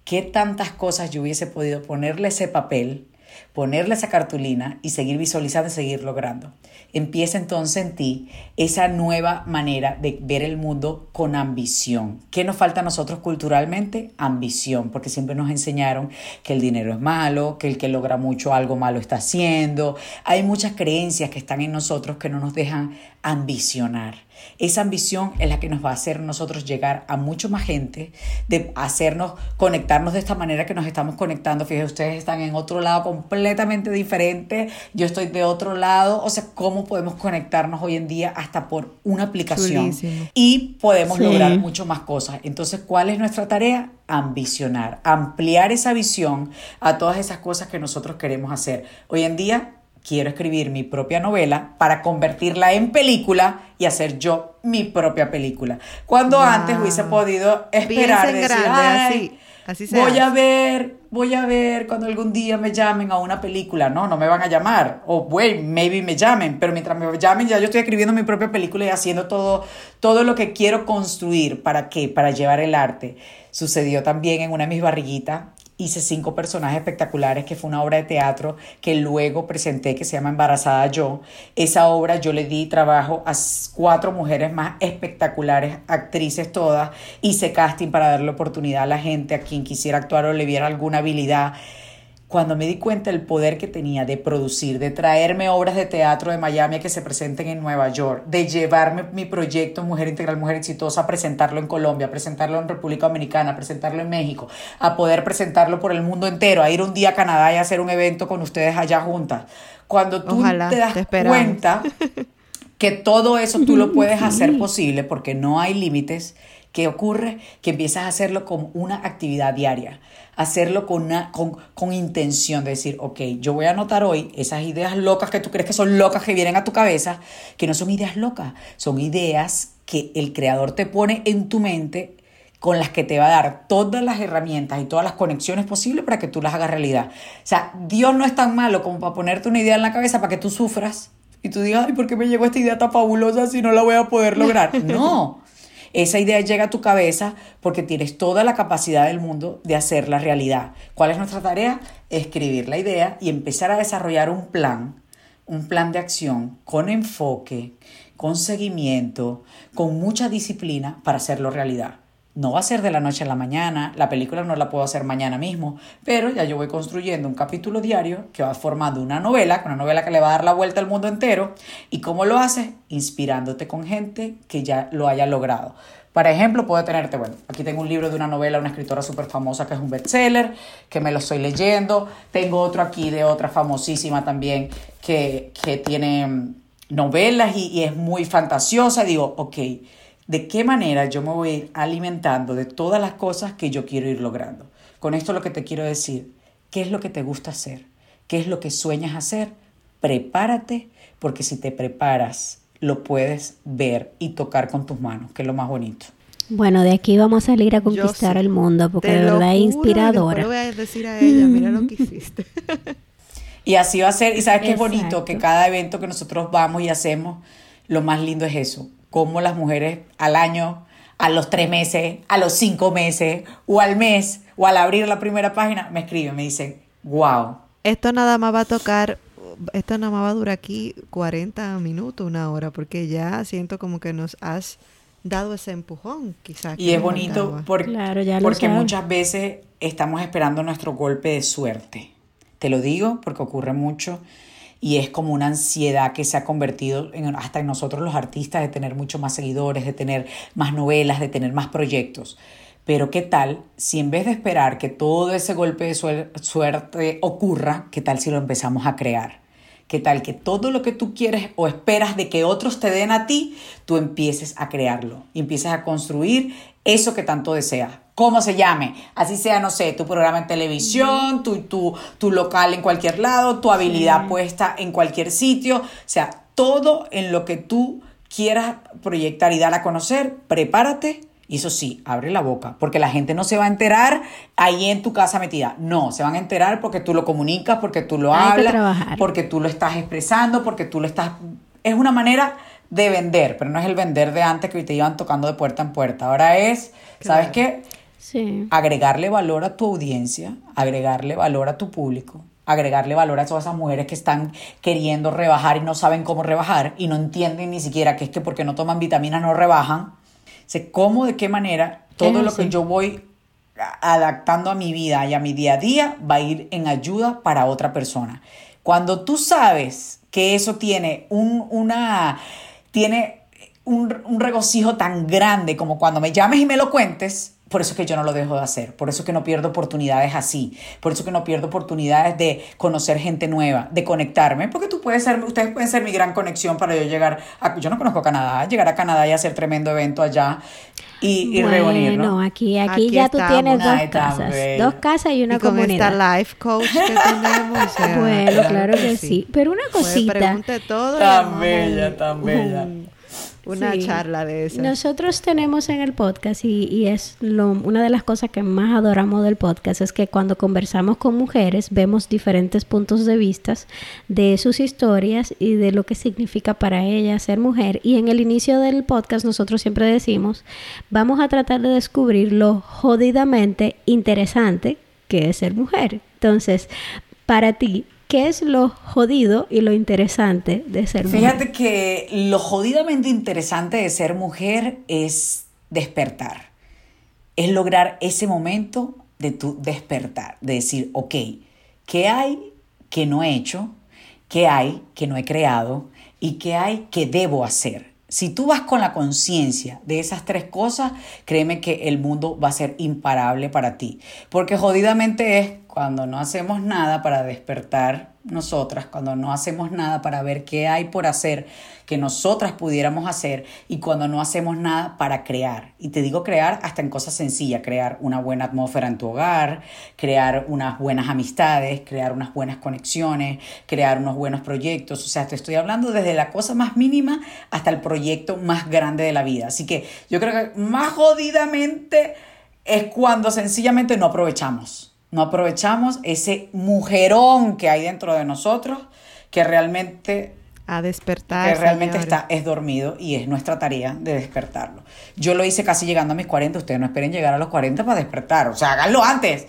qué tantas cosas yo hubiese podido ponerle ese papel, ponerle esa cartulina y seguir visualizando y seguir logrando. Empieza entonces en ti esa nueva manera de ver el mundo con ambición. ¿Qué nos falta a nosotros culturalmente? Ambición, porque siempre nos enseñaron que el dinero es malo, que el que logra mucho algo malo está haciendo. Hay muchas creencias que están en nosotros que no nos dejan ambicionar. Esa ambición es la que nos va a hacer nosotros llegar a mucho más gente, de hacernos conectarnos de esta manera que nos estamos conectando. Fíjense, ustedes están en otro lado completamente diferente, yo estoy de otro lado. O sea, ¿cómo podemos conectarnos hoy en día hasta por una aplicación? Y podemos lograr mucho más cosas. Entonces, ¿cuál es nuestra tarea? Ambicionar, ampliar esa visión a todas esas cosas que nosotros queremos hacer. Hoy en día quiero escribir mi propia novela para convertirla en película y hacer yo mi propia película. Cuando antes hubiese podido esperar, decir, así, así voy a ver, voy a ver cuando algún día me llamen a una película. No, no me van a llamar. O, bueno, maybe me llamen, pero mientras me llamen ya yo estoy escribiendo mi propia película y haciendo todo, todo lo que quiero construir. ¿Para qué? Para llevar el arte. Sucedió también en una de mis barriguitas hice cinco personajes espectaculares, que fue una obra de teatro que luego presenté, que se llama Embarazada Yo. Esa obra yo le di trabajo a cuatro mujeres más espectaculares, actrices todas, hice casting para darle oportunidad a la gente, a quien quisiera actuar o le viera alguna habilidad cuando me di cuenta del poder que tenía de producir, de traerme obras de teatro de Miami a que se presenten en Nueva York, de llevarme mi proyecto Mujer Integral, Mujer Exitosa, a presentarlo en Colombia, a presentarlo en República Dominicana, a presentarlo en México, a poder presentarlo por el mundo entero, a ir un día a Canadá y hacer un evento con ustedes allá juntas. Cuando tú te das cuenta que todo eso tú lo puedes hacer posible porque no hay límites, ¿qué ocurre? Que empiezas a hacerlo como una actividad diaria hacerlo con, una, con, con intención de decir, ok, yo voy a anotar hoy esas ideas locas que tú crees que son locas que vienen a tu cabeza, que no son ideas locas, son ideas que el creador te pone en tu mente con las que te va a dar todas las herramientas y todas las conexiones posibles para que tú las hagas realidad. O sea, Dios no es tan malo como para ponerte una idea en la cabeza para que tú sufras y tú digas, ay, ¿por qué me llegó esta idea tan fabulosa si no la voy a poder lograr? No, esa idea llega a tu cabeza porque tienes toda la capacidad del mundo de hacerla realidad. ¿Cuál es nuestra tarea? Escribir la idea y empezar a desarrollar un plan, un plan de acción con enfoque, con seguimiento, con mucha disciplina para hacerlo realidad. No va a ser de la noche a la mañana, la película no la puedo hacer mañana mismo, pero ya yo voy construyendo un capítulo diario que va formando una novela, una novela que le va a dar la vuelta al mundo entero. ¿Y cómo lo haces? Inspirándote con gente que ya lo haya logrado. Por ejemplo, puedo tenerte, bueno, aquí tengo un libro de una novela, una escritora súper famosa que es un bestseller, que me lo estoy leyendo. Tengo otro aquí de otra famosísima también que, que tiene mm, novelas y, y es muy fantasiosa. Digo, ok, de qué manera yo me voy a ir alimentando de todas las cosas que yo quiero ir logrando. Con esto lo que te quiero decir, ¿qué es lo que te gusta hacer? ¿Qué es lo que sueñas hacer? Prepárate, porque si te preparas, lo puedes ver y tocar con tus manos, que es lo más bonito. Bueno, de aquí vamos a salir a conquistar el mundo, porque de verdad es inspiradora. voy a decir a ella, mira lo que hiciste. y así va a ser, y sabes qué es bonito, que cada evento que nosotros vamos y hacemos, lo más lindo es eso, cómo las mujeres al año, a los tres meses, a los cinco meses, o al mes, o al abrir la primera página, me escriben, me dicen, wow. Esto nada más va a tocar, esto nada más va a durar aquí 40 minutos, una hora, porque ya siento como que nos has dado ese empujón, quizás. Y es bonito porque, porque muchas veces estamos esperando nuestro golpe de suerte. Te lo digo porque ocurre mucho y es como una ansiedad que se ha convertido en, hasta en nosotros los artistas de tener mucho más seguidores, de tener más novelas, de tener más proyectos. Pero ¿qué tal si en vez de esperar que todo ese golpe de suerte ocurra, qué tal si lo empezamos a crear? ¿Qué tal que todo lo que tú quieres o esperas de que otros te den a ti, tú empieces a crearlo y empieces a construir eso que tanto deseas? ¿Cómo se llame? Así sea, no sé, tu programa en televisión, tu, tu, tu local en cualquier lado, tu habilidad puesta en cualquier sitio. O sea, todo en lo que tú quieras proyectar y dar a conocer, prepárate y eso sí, abre la boca, porque la gente no se va a enterar ahí en tu casa metida. No, se van a enterar porque tú lo comunicas, porque tú lo hablas, porque tú lo estás expresando, porque tú lo estás... Es una manera de vender, pero no es el vender de antes que te iban tocando de puerta en puerta. Ahora es, ¿sabes qué? agregarle valor a tu audiencia, agregarle valor a tu público, agregarle valor a todas esas mujeres que están queriendo rebajar y no saben cómo rebajar y no entienden ni siquiera que es que porque no toman vitaminas no rebajan. Sé cómo, de qué manera todo lo que yo voy adaptando a mi vida y a mi día a día va a ir en ayuda para otra persona. Cuando tú sabes que eso tiene un, una, tiene un, un regocijo tan grande como cuando me llames y me lo cuentes, por eso es que yo no lo dejo de hacer, por eso es que no pierdo oportunidades así, por eso es que no pierdo oportunidades de conocer gente nueva, de conectarme, porque tú puedes ser, ustedes pueden ser mi gran conexión para yo llegar a, yo no conozco Canadá, llegar a Canadá y hacer tremendo evento allá y, y reunirnos. Bueno, aquí, aquí, ya tú tienes dos casas, dos casas y una y con comunidad. Esta life coach que tenemos. bueno, claro que sí. Pero una cosita. pregunte todo. Tan bella, tan bella una charla de eso. Nosotros tenemos en el podcast y, es lo, una de las cosas que más adoramos del podcast es que cuando conversamos con mujeres vemos diferentes puntos de vista de sus historias y de lo que significa para ellas ser mujer. Y en el inicio del podcast nosotros siempre decimos, vamos a tratar de descubrir lo jodidamente interesante que es ser mujer. Entonces, para ti, ¿Qué es lo jodido y lo interesante de ser mujer? Fíjate que lo jodidamente interesante de ser mujer es despertar. Es lograr ese momento de tu despertar, de decir, ok, ¿qué hay que no he hecho? ¿Qué hay que no he creado? ¿Y qué hay que debo hacer? Si tú vas con la conciencia de esas tres cosas, créeme que el mundo va a ser imparable para ti. Porque jodidamente es cuando no hacemos nada para despertar nosotras, cuando no hacemos nada para ver qué hay por hacer que nosotras pudiéramos hacer y cuando no hacemos nada para crear. Y te digo crear hasta en cosas sencillas, crear una buena atmósfera en tu hogar, crear unas buenas amistades, crear unas buenas conexiones, crear unos buenos proyectos. O sea, te estoy hablando desde la cosa más mínima hasta el proyecto más grande de la vida. Así que yo creo que más jodidamente es cuando sencillamente no aprovechamos no aprovechamos ese mujerón que hay dentro de nosotros que realmente a despertar. Que realmente está, es dormido y es nuestra tarea de despertarlo. Yo lo hice casi llegando a mis 40, ustedes no esperen llegar a los 40 para despertar, o sea, háganlo antes.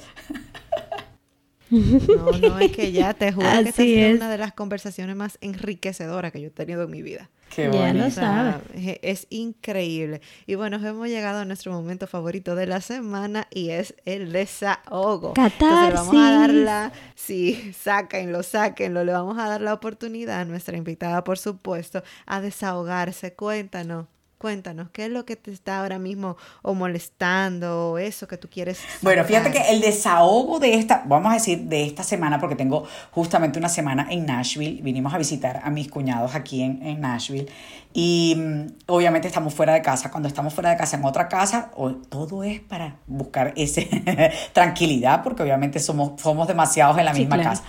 No, no, es que ya te juro que esta es una de las conversaciones más enriquecedoras que yo he tenido en mi vida. Qué ya lo sabes. Es increíble. Y bueno, hemos llegado a nuestro momento favorito de la semana y es el desahogo. Catarsis. vamos a darla, sí, sáquenlo, sáquenlo. Le vamos a dar la oportunidad a nuestra invitada, por supuesto, a desahogarse. Cuéntanos. Cuéntanos, ¿qué es lo que te está ahora mismo o molestando o eso que tú quieres? Bueno, fíjate que el desahogo de esta, vamos a decir, de esta semana, porque tengo justamente una semana en Nashville, vinimos a visitar a mis cuñados aquí en, en Nashville y mm, obviamente estamos fuera de casa. Cuando estamos fuera de casa en otra casa, todo es para buscar esa tranquilidad, porque obviamente somos, somos demasiados en la misma casa.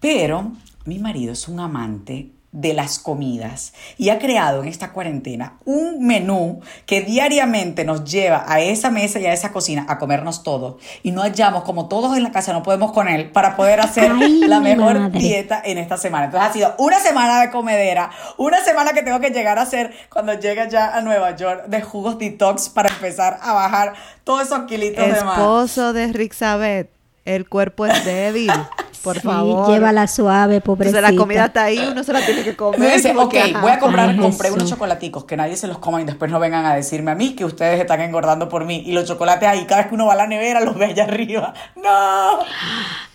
Pero mi marido es un amante de las comidas y ha creado en esta cuarentena un menú que diariamente nos lleva a esa mesa y a esa cocina a comernos todo y no hallamos como todos en la casa no podemos con él para poder hacer la mejor dieta en esta semana. Entonces ha sido una semana de comedera, una semana que tengo que llegar a hacer cuando llegue ya a Nueva York de jugos detox para empezar a bajar todos esos kilitos de más. Esposo de Rick Sabet, el cuerpo es débil. Por sí, favor. Llévala suave, pobrecita. Entonces la comida está ahí, uno se la tiene que comer. Dice, ok, voy a comprar, compré unos chocolaticos, que nadie se los coma y después no vengan a decirme a mí que ustedes están engordando por mí. Y los chocolates ahí, cada vez que uno va a la nevera, los ve allá arriba. ¡No!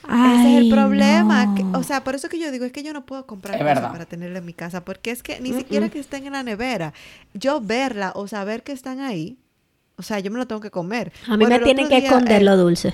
Ese es el problema. o sea, por eso que yo digo, es que yo no puedo comprar cosas para tenerla en mi casa, porque es que ni siquiera que estén en la nevera. Yo verla o saber que están ahí, o sea, yo me lo tengo que comer. A mí me tienen que esconder lo dulce.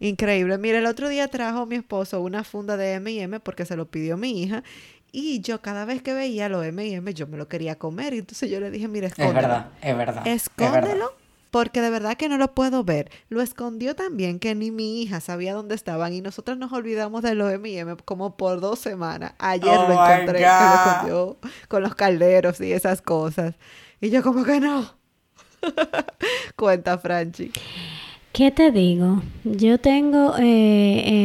Increíble. Mira, el otro día trajo mi esposo una funda de M&M porque se lo pidió mi hija. Y yo cada vez que veía los M&M yo me lo quería comer. Y entonces yo le dije, mira, escóndelo. Es verdad, es verdad. Escóndelo. Porque de verdad que no lo puedo ver. Lo escondió también que ni mi hija sabía dónde estaban y nosotros nos olvidamos de los M&M como por dos semanas. Ayer lo oh encontré que lo escondió con los calderos y esas cosas. Y yo como que no. Cuenta, Franchi. ¿Qué te digo? Yo tengo eh,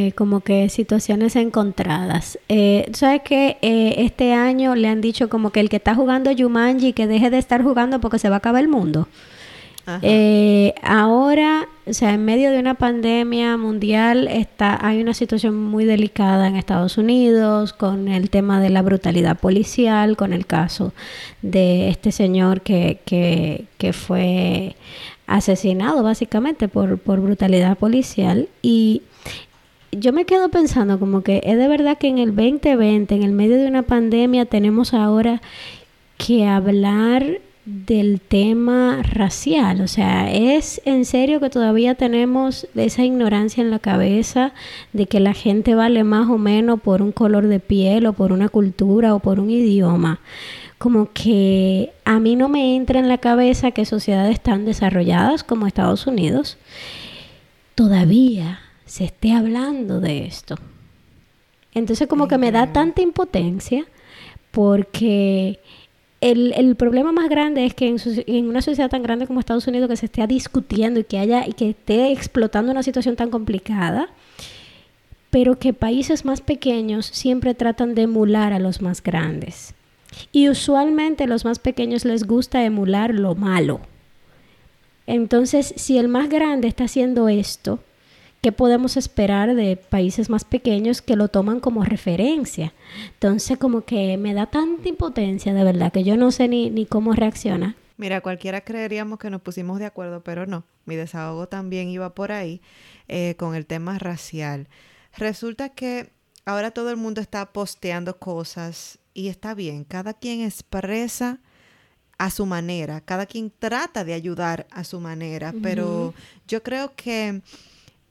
eh, como que situaciones encontradas. Eh, ¿Sabes que este año le han dicho como que el que está jugando Yumanji que deje de estar jugando porque se va a acabar el mundo? Eh, ahora, o sea, en medio de una pandemia mundial, está, hay una situación muy delicada en Estados Unidos con el tema de la brutalidad policial, con el caso de este señor que, que, que fue asesinado básicamente por, por brutalidad policial y yo me quedo pensando como que es de verdad que en el 2020, en el medio de una pandemia, tenemos ahora que hablar del tema racial. O sea, es en serio que todavía tenemos esa ignorancia en la cabeza de que la gente vale más o menos por un color de piel o por una cultura o por un idioma. Como que a mí no me entra en la cabeza que sociedades tan desarrolladas como Estados Unidos todavía se esté hablando de esto. Entonces como que me da tanta impotencia porque el, problema más grande es que en, una sociedad tan grande como Estados Unidos que se esté discutiendo y que haya y que esté explotando una situación tan complicada, pero que países más pequeños siempre tratan de emular a los más grandes. Y usualmente los más pequeños les gusta emular lo malo. Entonces, si el más grande está haciendo esto, ¿qué podemos esperar de países más pequeños que lo toman como referencia? Entonces, como que me da tanta impotencia, de verdad, que yo no sé ni, ni cómo reacciona. Mira, cualquiera creeríamos que nos pusimos de acuerdo, pero no. Mi desahogo también iba por ahí eh, con el tema racial. Resulta que ahora todo el mundo está posteando cosas y está bien, cada quien expresa a su manera, cada quien trata de ayudar a su manera, pero yo creo que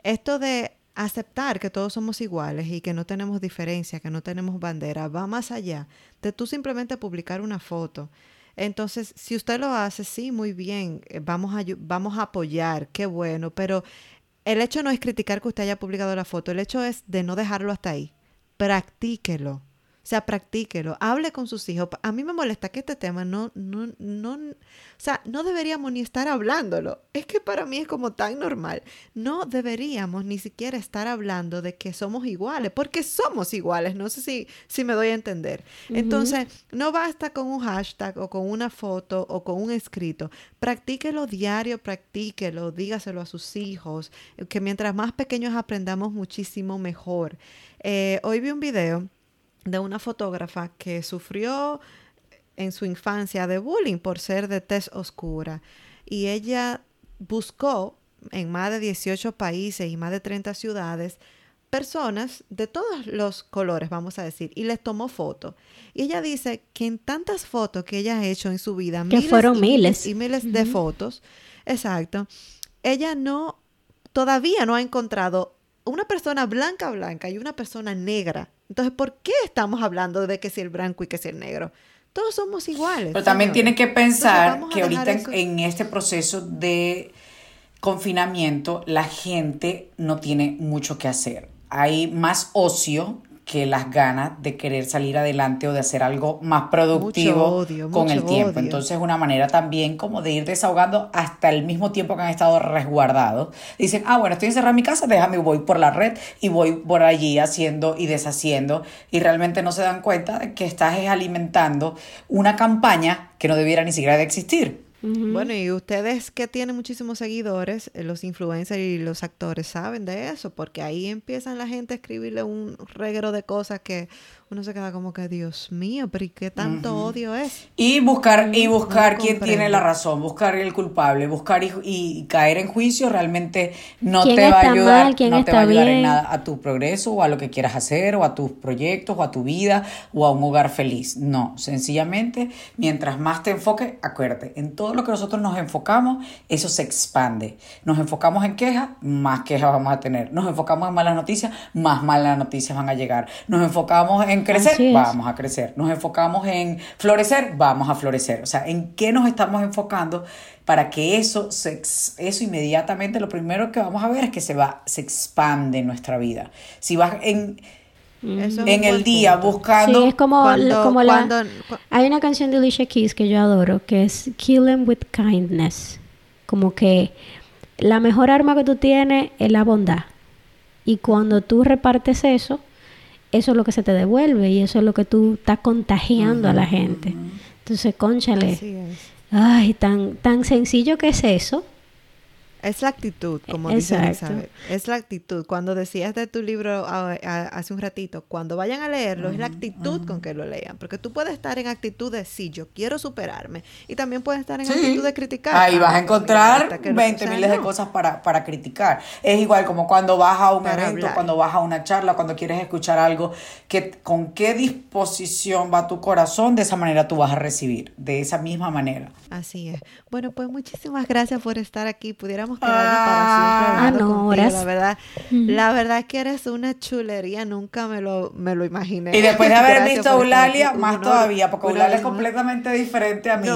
esto de aceptar que todos somos iguales y que no tenemos diferencia, que no tenemos bandera, va más allá de tú simplemente publicar una foto. Entonces, si usted lo hace, sí, muy bien, eh, vamos a, vamos a apoyar, qué bueno, pero el hecho no es criticar que usted haya publicado la foto, el hecho es de no dejarlo hasta ahí. Practíquelo. O sea, practíquelo, hable con sus hijos. A mí me molesta que este tema no, no, no, o sea, no deberíamos ni estar hablándolo. Es que para mí es como tan normal. No deberíamos ni siquiera estar hablando de que somos iguales, porque somos iguales. No sé si, si me doy a entender. Entonces, no basta con un hashtag o con una foto o con un escrito. Practíquelo diario, practíquelo, dígaselo a sus hijos, que mientras más pequeños aprendamos muchísimo mejor. Eh, hoy vi un video de una fotógrafa que sufrió en su infancia de bullying por ser de tez oscura. Y ella buscó en más de 18 países y más de 30 ciudades personas de todos los colores, vamos a decir, y les tomó fotos. Y ella dice que en tantas fotos que ella ha hecho en su vida, que fueron miles y miles de fotos, exacto, ella no, todavía no ha encontrado una persona blanca blanca y una persona negra entonces, ¿por qué estamos hablando de que si el blanco y que si el negro? Todos somos iguales. Pero también tiene que pensar que ahorita en este proceso de confinamiento la gente no tiene mucho que hacer. Hay más ocio que las ganas de querer salir adelante o de hacer algo más productivo con el tiempo. Entonces es una manera también como de ir desahogando hasta el mismo tiempo que han estado resguardados. Dicen, ah, bueno, estoy encerrado en mi casa, déjame, voy por la red y voy por allí haciendo y deshaciendo y realmente no se dan cuenta de que estás alimentando una campaña que no debiera ni siquiera de existir. Bueno, y ustedes que tienen muchísimos seguidores, eh, los influencers y los actores saben de eso, porque ahí empiezan la gente a escribirle un reguero de cosas que uno se queda como que, Dios mío, pero ¿y qué tanto odio es? Y buscar, y buscar quién tiene la razón, buscar el culpable, buscar y, caer en juicio realmente no te va a ayudar, no te va a ayudar en nada a tu progreso o a lo que quieras hacer o a tus proyectos o a tu vida o a un hogar feliz. No, sencillamente, mientras más te enfoques, acuérdate, en todo lo que nosotros nos enfocamos, eso se expande. Nos enfocamos en quejas, más quejas vamos a tener. Nos enfocamos en malas noticias, más malas noticias van a llegar. Nos enfocamos en crecer, vamos a crecer. Nos enfocamos en florecer, vamos a florecer. O sea, ¿en qué nos estamos enfocando para que eso, se, eso inmediatamente lo primero que vamos a ver es que se va, se expande en nuestra vida. Si vas en... en el día buscando. Sí, es como, como la, hay una canción de Alicia Keys que yo adoro que es Kill Them with Kindness. Como que la mejor arma que tú tienes es la bondad. Y cuando tú repartes eso, eso es lo que se te devuelve y eso es lo que tú estás contagiando a la gente. Entonces, conchale, ay, tan, tan sencillo que es eso, es la actitud, como dice Elizabeth. Es la actitud. Cuando decías de tu libro hace un ratito, cuando vayan a leerlo, es la actitud con que lo lean. Porque tú puedes estar en actitud de sí, yo quiero superarme. Y también puedes estar en actitud de criticar. Ahí vas a encontrar 20 miles de cosas para, para criticar. Es igual como cuando vas a un evento, cuando vas a una charla, cuando quieres escuchar algo, que con qué disposición va tu corazón, de esa manera tú vas a recibir. De esa misma manera. Así es. Bueno, pues muchísimas gracias por estar aquí. Pudiéramos ah, no, La verdad, la verdad es que eres una chulería, nunca me lo, me lo imaginé. Y después de haber visto a Eulalia, más todavía, porque Eulalia es completamente diferente a mí.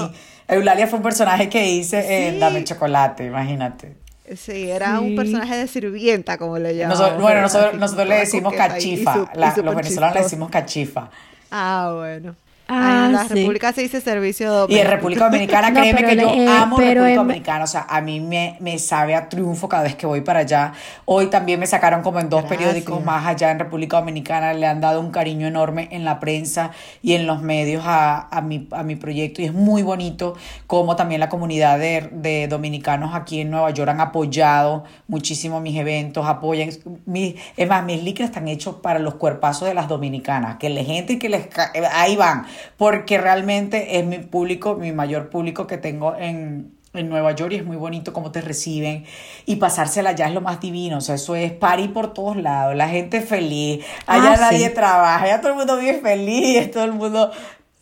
Eulalia fue un personaje que hice en Dame Chocolate, imagínate. Sí, era un personaje de sirvienta, como le llaman. bueno, nosotros, le decimos cachifa. los venezolanos le decimos cachifa. Ah, bueno. Ah, en la República se dice servicio doméstico. Y en República Dominicana, créeme que yo amo República Dominicana. O sea, a mí me, me, sabe a triunfo cada vez que voy para allá. Hoy también me sacaron como en dos periódicos más allá en República Dominicana. Le han dado un cariño enorme en la prensa y en los medios a, a, mi, a mi proyecto. Y es muy bonito como también la comunidad de, de dominicanos aquí en Nueva York han apoyado muchísimo mis eventos, apoyan. Mi, es más, mis líquidos están hechos para los cuerpazos de las dominicanas. Que la gente que les... Ahí van porque realmente es mi público, mi mayor público que tengo en, Nueva York y es muy bonito cómo te reciben. Y pasársela allá es lo más divino, o sea, eso es party por todos lados, la gente feliz, allá ah, nadie trabaja, allá todo el mundo vive feliz, todo el mundo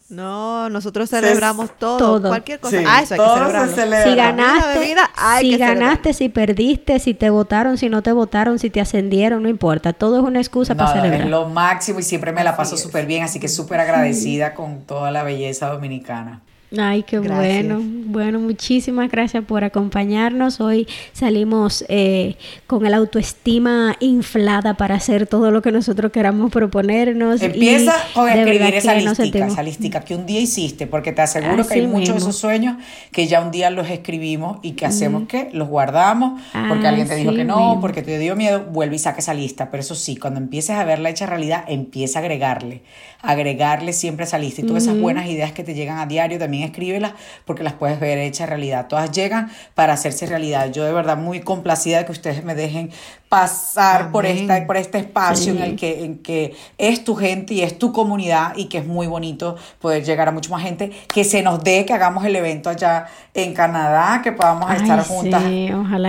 no, nosotros celebramos todo, cualquier cosa. ah, eso hay que celebrarlo. Si ganaste, si ganaste, si perdiste, si te votaron, si no te votaron, si te ascendieron, no importa. Todo es una excusa para celebrar. Es lo máximo y siempre me la paso súper bien, así que súper agradecida con toda la belleza dominicana. Ay, qué bueno. Bueno, muchísimas gracias por acompañarnos. Hoy salimos eh, con el autoestima inflada para hacer todo lo que nosotros queramos proponernos. Empieza con escribir esa listica, esa listica que un día hiciste, porque te aseguro que hay muchos de esos sueños que ya un día los escribimos y que hacemos que los guardamos, porque alguien te dijo que no, porque te dio miedo, vuelve y saca esa lista. Pero eso sí, cuando empieces a verla hecha realidad, empieza a agregarle, agregarle siempre esa lista. Y todas esas buenas ideas que te llegan a diario también escríbelas porque las puedes ver hechas realidad. Todas llegan para hacerse realidad. Yo de verdad muy complacida de que ustedes me dejen pasar por, esta, por este espacio en el que, en que es tu gente y es tu comunidad y que es muy bonito poder llegar a mucha más gente, que se nos dé que hagamos el evento allá en Canadá, que podamos estar juntas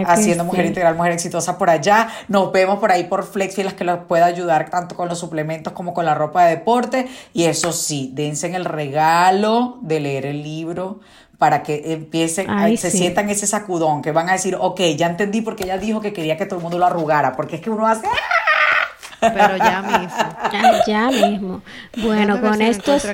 haciendo Mujer Integral, Mujer Exitosa por allá. Nos vemos por ahí por Flexi, las que los pueda ayudar tanto con los suplementos como con la ropa de deporte. Y eso sí, dense en el regalo de leer el libro para que empiecen, se sientan ese sacudón, que van a decir, ok, ya entendí porque ella dijo que quería que todo el mundo lo arrugara, porque es que uno hace... Pero ya mismo. Ya, mismo. Bueno, con estos,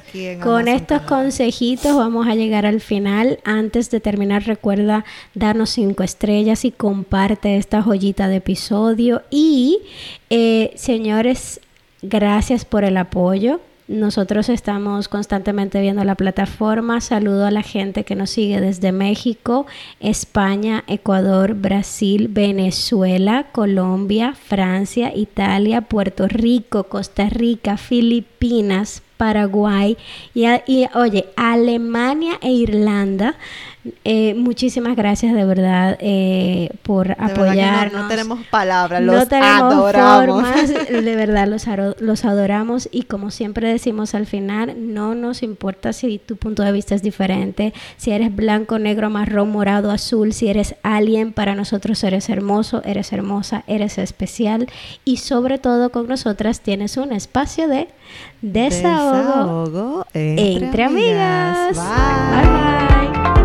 con estos consejitos vamos a llegar al final. Antes de terminar, recuerda darnos cinco estrellas y comparte esta joyita de episodio. Y, eh, señores, gracias por el apoyo. Nosotros estamos constantemente viendo la plataforma. Saludo a la gente que nos sigue desde México, España, Ecuador, Brasil, Venezuela, Colombia, Francia, Italia, Puerto Rico, Costa Rica, Filipinas, Paraguay y, oye, Alemania e Irlanda. Eh, muchísimas gracias de verdad eh, por apoyarnos. No, tenemos palabras, los adoramos. de verdad los, los adoramos y como siempre decimos al final, no nos importa si tu punto de vista es diferente, si eres blanco, negro, marrón, morado, azul, si eres alguien, para nosotros eres hermoso, eres hermosa, eres especial y sobre todo con nosotras tienes un espacio de desahogo, entre, amigas. Bye. bye.